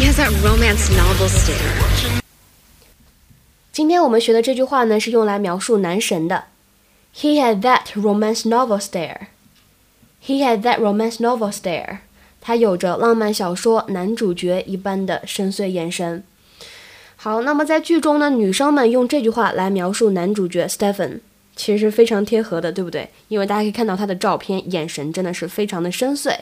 He has that romance novel stare. 今天我们学的这句话呢，是用来描述男神的。He had that romance novel stare. He had that romance novel stare. 他有着浪漫小说男主角一般的深邃眼神。好，那么在剧中呢，女生们用这句话来描述男主角 Stephen，其实是非常贴合的，对不对？因为大家可以看到他的照片，眼神真的是非常的深邃。